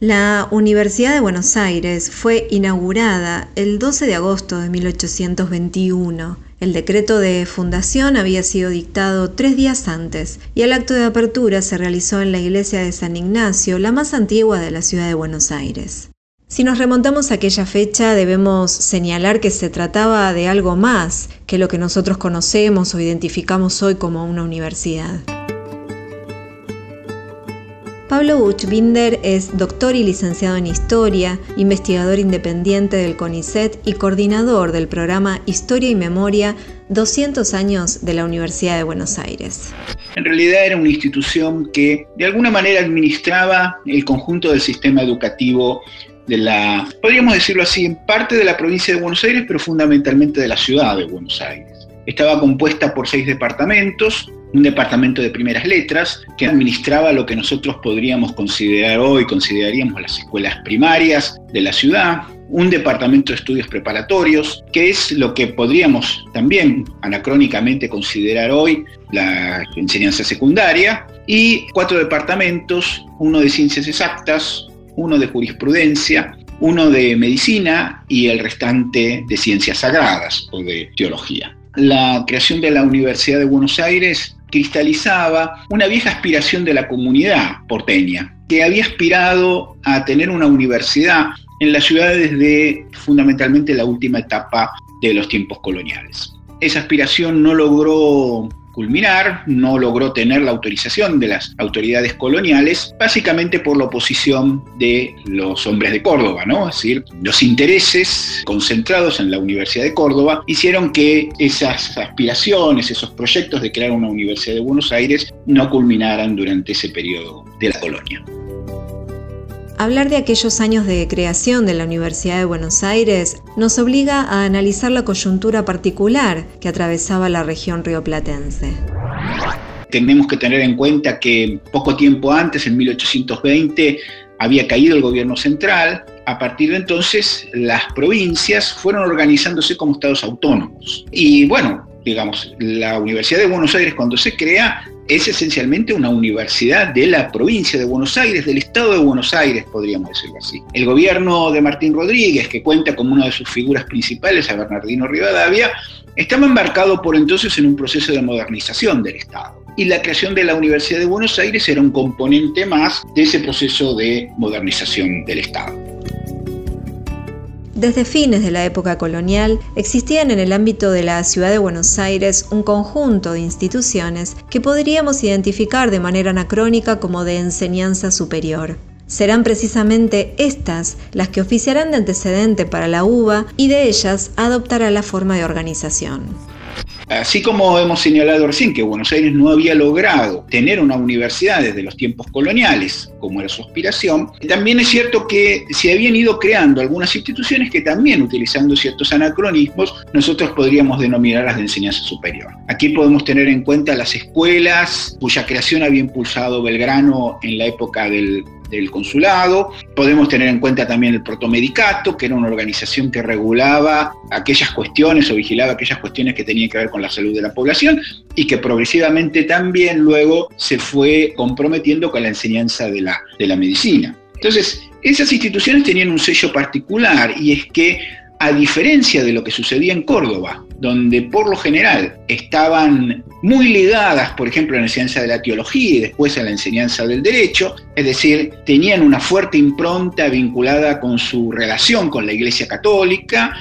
La Universidad de Buenos Aires fue inaugurada el 12 de agosto de 1821. El decreto de fundación había sido dictado tres días antes y el acto de apertura se realizó en la iglesia de San Ignacio, la más antigua de la ciudad de Buenos Aires. Si nos remontamos a aquella fecha, debemos señalar que se trataba de algo más que lo que nosotros conocemos o identificamos hoy como una universidad. Pablo Buchbinder es doctor y licenciado en Historia, investigador independiente del CONICET y coordinador del programa Historia y Memoria 200 años de la Universidad de Buenos Aires. En realidad era una institución que de alguna manera administraba el conjunto del sistema educativo de la, podríamos decirlo así, en parte de la provincia de Buenos Aires, pero fundamentalmente de la ciudad de Buenos Aires. Estaba compuesta por seis departamentos, un departamento de primeras letras que administraba lo que nosotros podríamos considerar hoy, consideraríamos las escuelas primarias de la ciudad, un departamento de estudios preparatorios, que es lo que podríamos también anacrónicamente considerar hoy la enseñanza secundaria, y cuatro departamentos, uno de ciencias exactas, uno de jurisprudencia, uno de medicina y el restante de ciencias sagradas o de teología. La creación de la Universidad de Buenos Aires cristalizaba una vieja aspiración de la comunidad porteña, que había aspirado a tener una universidad en la ciudad desde fundamentalmente la última etapa de los tiempos coloniales. Esa aspiración no logró culminar, no logró tener la autorización de las autoridades coloniales, básicamente por la oposición de los hombres de Córdoba, ¿no? Es decir, los intereses concentrados en la Universidad de Córdoba hicieron que esas aspiraciones, esos proyectos de crear una Universidad de Buenos Aires no culminaran durante ese periodo de la colonia. Hablar de aquellos años de creación de la Universidad de Buenos Aires nos obliga a analizar la coyuntura particular que atravesaba la región rioplatense. Tenemos que tener en cuenta que poco tiempo antes, en 1820, había caído el gobierno central. A partir de entonces, las provincias fueron organizándose como estados autónomos. Y bueno, digamos, la Universidad de Buenos Aires cuando se crea es esencialmente una universidad de la provincia de Buenos Aires, del estado de Buenos Aires, podríamos decirlo así. El gobierno de Martín Rodríguez, que cuenta como una de sus figuras principales a Bernardino Rivadavia, estaba embarcado por entonces en un proceso de modernización del Estado. Y la creación de la Universidad de Buenos Aires era un componente más de ese proceso de modernización del Estado. Desde fines de la época colonial existían en el ámbito de la ciudad de Buenos Aires un conjunto de instituciones que podríamos identificar de manera anacrónica como de enseñanza superior. Serán precisamente estas las que oficiarán de antecedente para la UBA y de ellas adoptará la forma de organización. Así como hemos señalado recién que Buenos Aires no había logrado tener una universidad desde los tiempos coloniales, como era su aspiración, también es cierto que se habían ido creando algunas instituciones que también, utilizando ciertos anacronismos, nosotros podríamos denominarlas de enseñanza superior. Aquí podemos tener en cuenta las escuelas cuya creación había impulsado Belgrano en la época del del consulado. Podemos tener en cuenta también el protomedicato, que era una organización que regulaba aquellas cuestiones o vigilaba aquellas cuestiones que tenían que ver con la salud de la población y que progresivamente también luego se fue comprometiendo con la enseñanza de la, de la medicina. Entonces, esas instituciones tenían un sello particular y es que a diferencia de lo que sucedía en Córdoba, donde por lo general estaban muy ligadas, por ejemplo, a la enseñanza de la teología y después a la enseñanza del derecho, es decir, tenían una fuerte impronta vinculada con su relación con la Iglesia Católica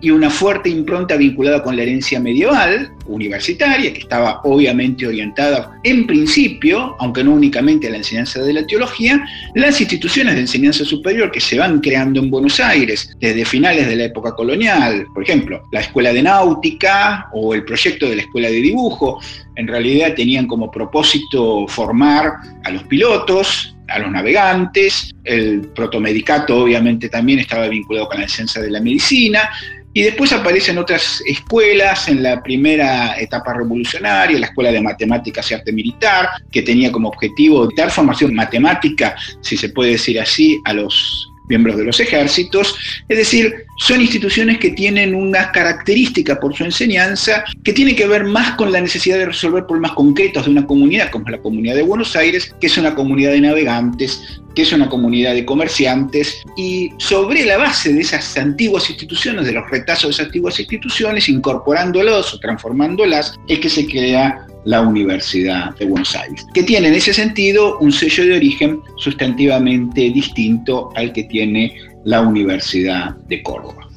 y una fuerte impronta vinculada con la herencia medieval, universitaria, que estaba obviamente orientada en principio, aunque no únicamente a la enseñanza de la teología, las instituciones de enseñanza superior que se van creando en Buenos Aires desde finales de la época colonial, por ejemplo, la Escuela de Náutica o el proyecto de la Escuela de Dibujo, en realidad tenían como propósito formar a los pilotos, a los navegantes, el protomedicato obviamente también estaba vinculado con la enseñanza de la medicina, y después aparecen otras escuelas en la primera etapa revolucionaria, la Escuela de Matemáticas y Arte Militar, que tenía como objetivo dar formación matemática, si se puede decir así, a los miembros de los ejércitos, es decir, son instituciones que tienen una característica por su enseñanza que tiene que ver más con la necesidad de resolver problemas concretos de una comunidad, como es la comunidad de Buenos Aires, que es una comunidad de navegantes, que es una comunidad de comerciantes, y sobre la base de esas antiguas instituciones, de los retazos de esas antiguas instituciones, incorporándolos o transformándolas, es que se crea la Universidad de Buenos Aires, que tiene en ese sentido un sello de origen sustantivamente distinto al que tiene la Universidad de Córdoba.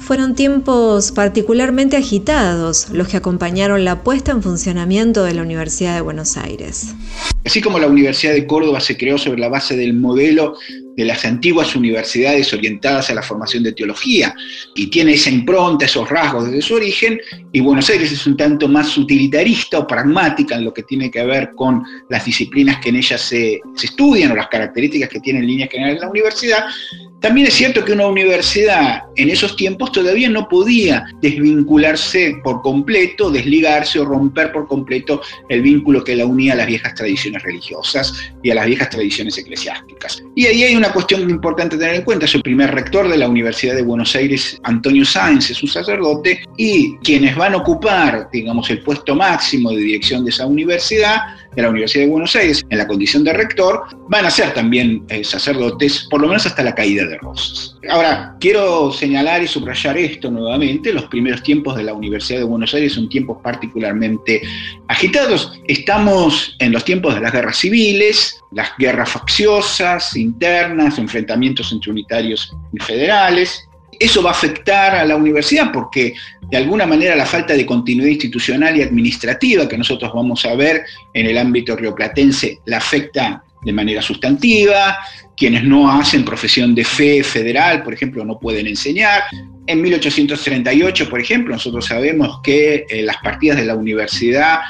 Fueron tiempos particularmente agitados los que acompañaron la puesta en funcionamiento de la Universidad de Buenos Aires. Así como la Universidad de Córdoba se creó sobre la base del modelo de las antiguas universidades orientadas a la formación de teología y tiene esa impronta, esos rasgos desde su origen, y Buenos Aires es un tanto más utilitarista o pragmática en lo que tiene que ver con las disciplinas que en ella se, estudian o las características que tiene en líneas generales la universidad, también es cierto que una universidad en esos tiempos todavía no podía desvincularse por completo, desligarse o romper por completo el vínculo que la unía a las viejas tradiciones religiosas y a las viejas tradiciones eclesiásticas. Y hay una cuestión importante tener en cuenta. Su primer rector de la Universidad de Buenos Aires, Antonio Sáenz, es un sacerdote y quienes van a ocupar, digamos, el puesto máximo de dirección de esa universidad de la Universidad de Buenos Aires en la condición de rector, van a ser también eh, sacerdotes, por lo menos hasta la caída de Rosas. Ahora, quiero señalar y subrayar esto nuevamente, los primeros tiempos de la Universidad de Buenos Aires son tiempos particularmente agitados. Estamos en los tiempos de las guerras civiles, las guerras facciosas, internas, enfrentamientos entre unitarios y federales, eso va a afectar a la universidad porque de alguna manera la falta de continuidad institucional y administrativa que nosotros vamos a ver en el ámbito rioplatense la afecta de manera sustantiva, quienes no hacen profesión de fe federal, por ejemplo, no pueden enseñar. En 1838, por ejemplo, nosotros sabemos que eh, las partidas de la universidad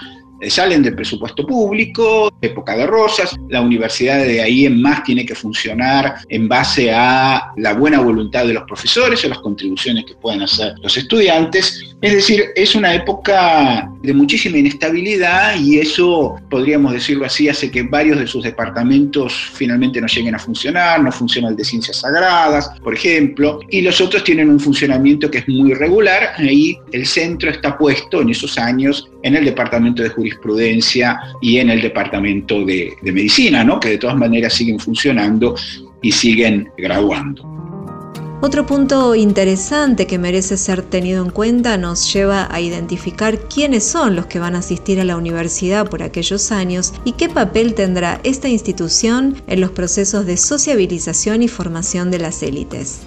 salen del presupuesto público, época de Rosas, la universidad de ahí en más tiene que funcionar en base a la buena voluntad de los profesores o las contribuciones que puedan hacer los estudiantes. Es decir, es una época de muchísima inestabilidad y eso, podríamos decirlo así, hace que varios de sus departamentos finalmente no lleguen a funcionar, no funciona el de ciencias sagradas, por ejemplo, y los otros tienen un funcionamiento que es muy regular, ahí el centro está puesto en esos años en el departamento de jurisprudencia y en el departamento de, medicina, ¿no? que de todas maneras siguen funcionando y siguen graduando. Otro punto interesante que merece ser tenido en cuenta nos lleva a identificar quiénes son los que van a asistir a la universidad por aquellos años y qué papel tendrá esta institución en los procesos de sociabilización y formación de las élites.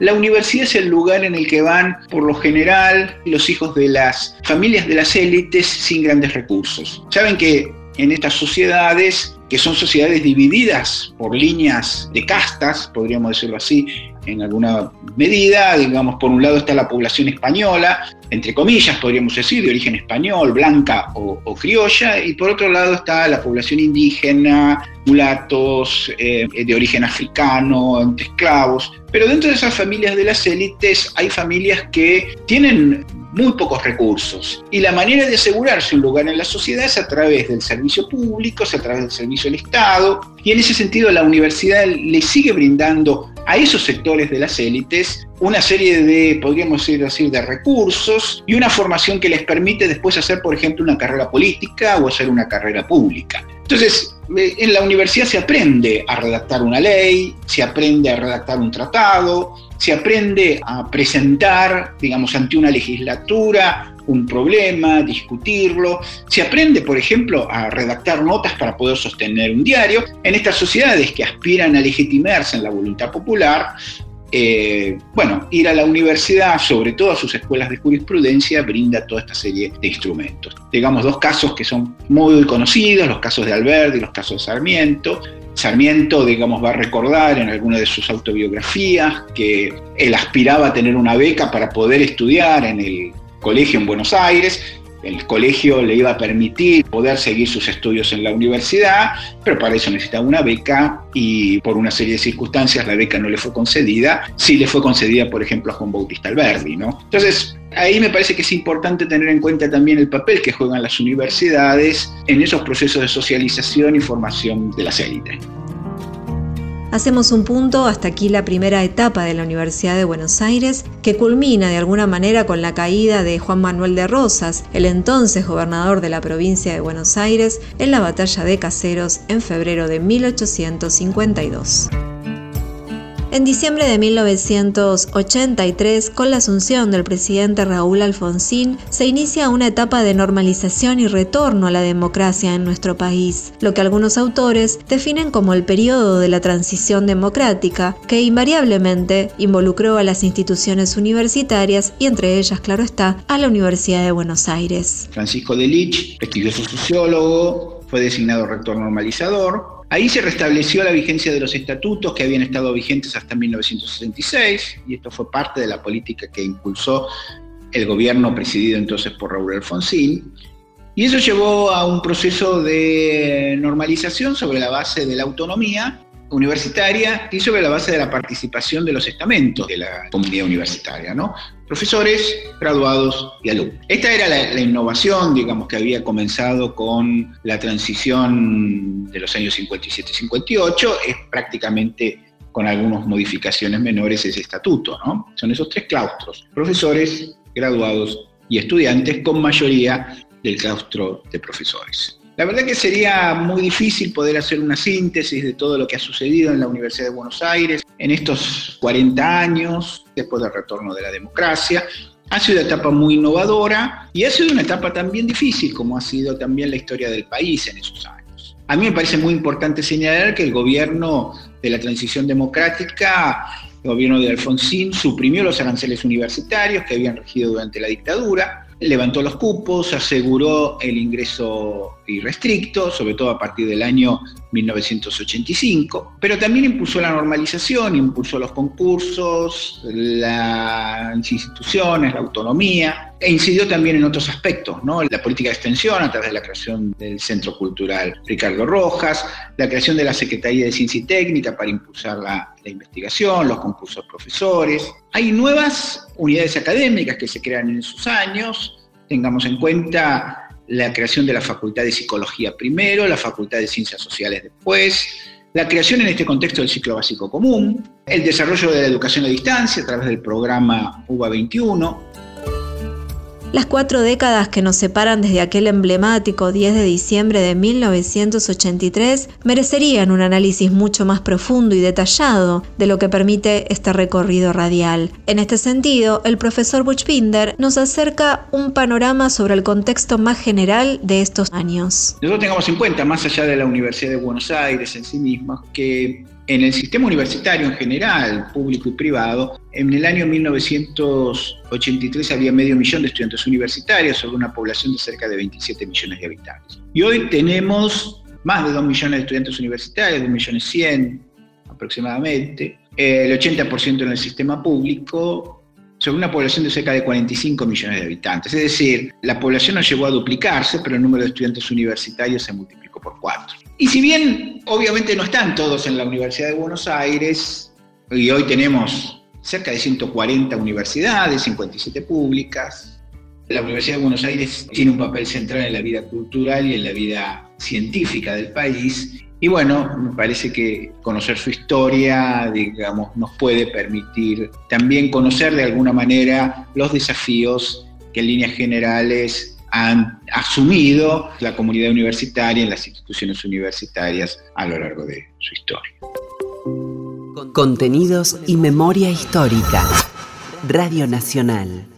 La universidad es el lugar en el que van, por lo general, los hijos de las familias de las élites sin grandes recursos. Saben que en estas sociedades, que son sociedades divididas por líneas de castas, podríamos decirlo así, en alguna medida, digamos, por un lado está la población española, entre comillas podríamos decir, de origen español, blanca o, criolla, y por otro lado está la población indígena, mulatos, eh, de origen africano, esclavos. Pero dentro de esas familias de las élites hay familias que tienen muy pocos recursos. Y la manera de asegurarse un lugar en la sociedad es a través del servicio público, es a través del servicio del Estado. Y en ese sentido la universidad le sigue brindando a esos sectores de las élites una serie de, podríamos decir de recursos y una formación que les permite después hacer, por ejemplo, una carrera política o hacer una carrera pública. Entonces, eh, en la universidad se aprende a redactar una ley, se aprende a redactar un tratado, se aprende a presentar, digamos, ante una legislatura un problema, discutirlo. Se aprende, por ejemplo, a redactar notas para poder sostener un diario. En estas sociedades que aspiran a legitimarse en la voluntad popular, eh, bueno, ir a la universidad, sobre todo a sus escuelas de jurisprudencia, brinda toda esta serie de instrumentos. Digamos dos casos que son muy conocidos, los casos de Alberti los casos de Sarmiento. Sarmiento, digamos, va a recordar en alguna de sus autobiografías que él aspiraba a tener una beca para poder estudiar en el colegio en Buenos Aires. El colegio le iba a permitir poder seguir sus estudios en la universidad, pero para eso necesitaba una beca y por una serie de circunstancias la beca no le fue concedida. Sí le fue concedida, por ejemplo, a Juan Bautista Alberdi. ¿no? Entonces, ahí me parece que es importante tener en cuenta también el papel que juegan las universidades en esos procesos de socialización y formación de las élites. Hacemos un punto hasta aquí la primera etapa de la Universidad de Buenos Aires, que culmina de alguna manera con la caída de Juan Manuel de Rosas, el entonces gobernador de la provincia de Buenos Aires, en la batalla de Caseros en febrero de 1852. En diciembre de 1983, con la asunción del presidente Raúl Alfonsín, se inicia una etapa de normalización y retorno a la democracia en nuestro país, lo que algunos autores definen como el periodo de la transición democrática, que invariablemente involucró a las instituciones universitarias y entre ellas, claro está, a la Universidad de Buenos Aires. Francisco de Lich, prestigioso sociólogo, fue designado rector normalizador, Ahí se restableció la vigencia de los estatutos que habían estado vigentes hasta 1966 y esto fue parte de la política que impulsó el gobierno presidido entonces por Raúl Alfonsín. Y eso llevó a un proceso de normalización sobre la base de la autonomía universitaria y sobre la base de la participación de los estamentos de la comunidad universitaria, ¿no? Profesores, graduados y alumnos. Esta era la, innovación, digamos, que había comenzado con la transición de los años 57-58, es prácticamente con algunas modificaciones menores ese estatuto. Son esos tres claustros, profesores, graduados y estudiantes, con mayoría del claustro de profesores. La verdad que sería muy difícil poder hacer una síntesis de todo lo que ha sucedido en la Universidad de Buenos Aires en estos 40 años, después del retorno de la democracia. Ha sido una etapa muy innovadora y ha sido una etapa también difícil, como ha sido también la historia del país en esos años. A mí me parece muy importante señalar que el gobierno de la transición democrática, el gobierno de Alfonsín, suprimió los aranceles universitarios que habían regido durante la dictadura, levantó los cupos, aseguró el ingreso irrestricto, sobre todo a partir del año 1985, pero también impulsó la normalización, impulsó los concursos, las instituciones, la autonomía, e incidió también en otros aspectos, ¿no? la política de extensión a través de la creación del Centro Cultural Ricardo Rojas, la creación de la Secretaría de Ciencia y Técnica para impulsar la investigación, los concursos profesores. Hay nuevas unidades académicas que se crean en esos años, tengamos en cuenta la creación de la Facultad de Psicología primero, la Facultad de Ciencias Sociales después, la creación en este contexto del ciclo básico común, el desarrollo de la educación a distancia a través del programa UBA 21, las cuatro décadas que nos separan desde aquel emblemático 10 de diciembre de 1983 merecerían un análisis mucho más profundo y detallado de lo que permite este recorrido radial. En este sentido, el profesor Buchbinder nos acerca un panorama sobre el contexto más general de estos años. Nosotros tengamos en cuenta, más allá de la Universidad de Buenos Aires en sí misma, que en el sistema universitario en general, público y privado, en el año 1983 había medio millón de estudiantes universitarios sobre una población de cerca de 27 millones de habitantes. Y hoy tenemos más de 2 millones de estudiantes universitarios, 2 millones 100 aproximadamente, el 80% en el sistema público, sobre una población de cerca de 45 millones de habitantes. Es decir, la población no llegó a duplicarse, pero el número de estudiantes universitarios se multiplicó por cuatro. Y si bien obviamente no están todos en la Universidad de Buenos Aires, y hoy tenemos cerca de 140 universidades, 57 públicas, la Universidad de Buenos Aires tiene un papel central en la vida cultural y en la vida científica del país. Y bueno, me parece que conocer su historia, digamos, nos puede permitir también conocer de alguna manera los desafíos que en líneas generales han asumido la comunidad universitaria en las instituciones universitarias a lo largo de su historia. Contenidos y memoria histórica. Radio Nacional.